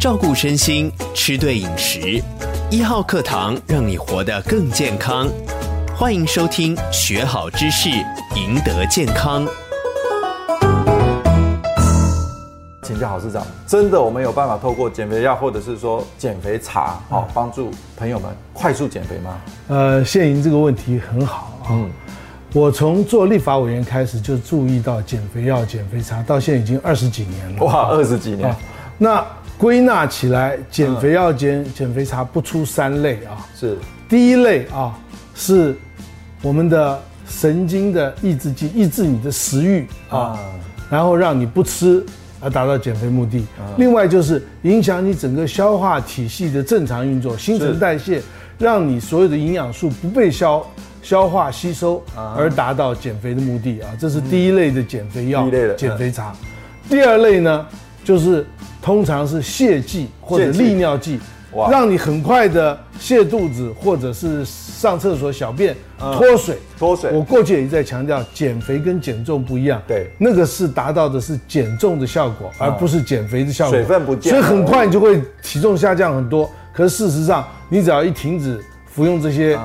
照顾身心，吃对饮食。一号课堂让你活得更健康。欢迎收听，学好知识，赢得健康。请教郝市长，真的我们有办法透过减肥药或者是说减肥茶，好帮助朋友们快速减肥吗？呃，献莹这个问题很好啊。嗯，我从做立法委员开始就注意到减肥药、减肥茶，到现在已经二十几年了。哇，二十几年。那归纳起来，减肥药、减减肥茶不出三类啊。是。第一类啊，是我们的神经的抑制剂，抑制你的食欲啊，然后让你不吃。而达到减肥目的。另外就是影响你整个消化体系的正常运作、新陈代谢，让你所有的营养素不被消消化吸收，而达到减肥的目的啊。这是第一类的减肥药、减肥茶。第二类呢，就是通常是泻剂或者利尿剂。让你很快的泻肚子，或者是上厕所小便脱水，脱水。我过去也在强调，减肥跟减重不一样，对，那个是达到的是减重的效果，而不是减肥的效果。水分不见，所以很快你就会体重下降很多。可是事实上，你只要一停止服用这些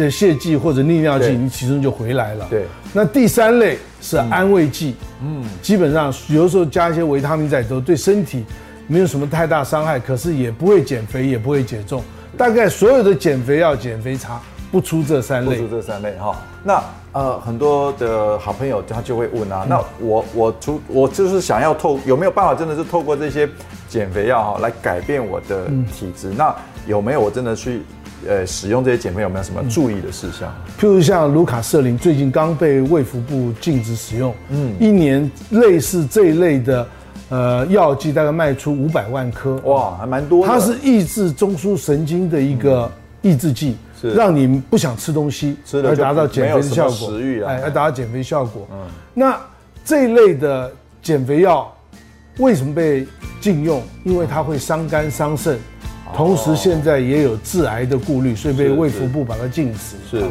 这泻剂或者利尿剂，你体重就回来了。对。那第三类是安慰剂，嗯，基本上有的时候加一些维他命在里头，对身体。没有什么太大伤害，可是也不会减肥，也不会减重。大概所有的减肥药、减肥茶不出这三类，不出这三类哈。那呃，很多的好朋友他就会问啊，嗯、那我我出我就是想要透有没有办法，真的是透过这些减肥药哈来改变我的体质？嗯、那有没有我真的去呃使用这些减肥药有没有什么注意的事项？譬如像卢卡瑟林最近刚被卫福部禁止使用，嗯，一年类似这一类的。呃，药剂大概卖出五百万颗，哇，还蛮多的。它是抑制中枢神经的一个抑制剂，是让你不想吃东西，而达到减肥的效果。食欲啊，哎，而达到减肥效果。嗯，那这一类的减肥药为什么被禁用？因为它会伤肝伤肾，同时现在也有致癌的顾虑，所以被卫福部把它禁止。是。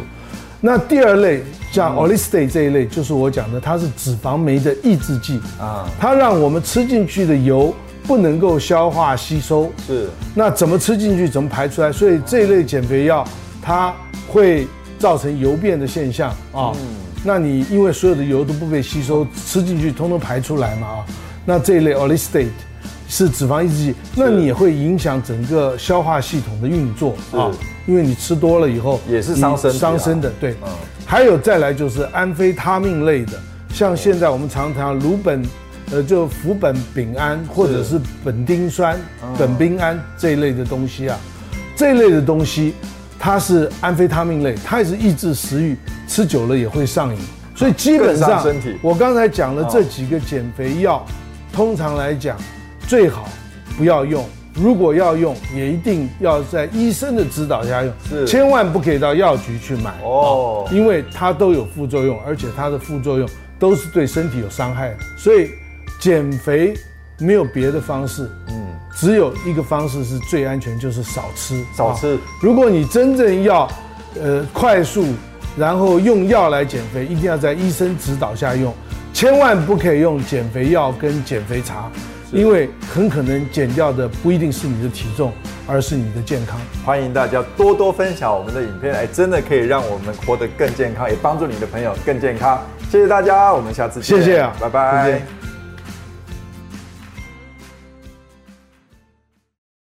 那第二类像 Orlistat 这一类，就是我讲的，它是脂肪酶的抑制剂啊，它让我们吃进去的油不能够消化吸收，是。那怎么吃进去，怎么排出来？所以这一类减肥药，它会造成油变的现象啊。那你因为所有的油都不被吸收，吃进去通通排出来嘛啊。那这一类 Orlistat 是脂肪抑制剂，那你也会影响整个消化系统的运作啊。因为你吃多了以后也是伤身伤身的，对。嗯，还有再来就是安非他命类的，像现在我们常常鲁苯，呃，就氟苯丙胺或者是苯丁酸、苯丙胺这一类的东西啊，这一类的东西它是安非他命类，它也是抑制食欲，吃久了也会上瘾，所以基本上我刚才讲了这几个减肥药，通常来讲最好不要用。如果要用，也一定要在医生的指导下用，是千万不可以到药局去买哦，因为它都有副作用，而且它的副作用都是对身体有伤害的。所以减肥没有别的方式，嗯，只有一个方式是最安全，就是少吃，少吃。如果你真正要，呃，快速然后用药来减肥，一定要在医生指导下用，千万不可以用减肥药跟减肥茶。因为很可能减掉的不一定是你的体重，而是你的健康。欢迎大家多多分享我们的影片，哎真的可以让我们活得更健康，也帮助你的朋友更健康。谢谢大家，我们下次见。谢谢啊，拜拜。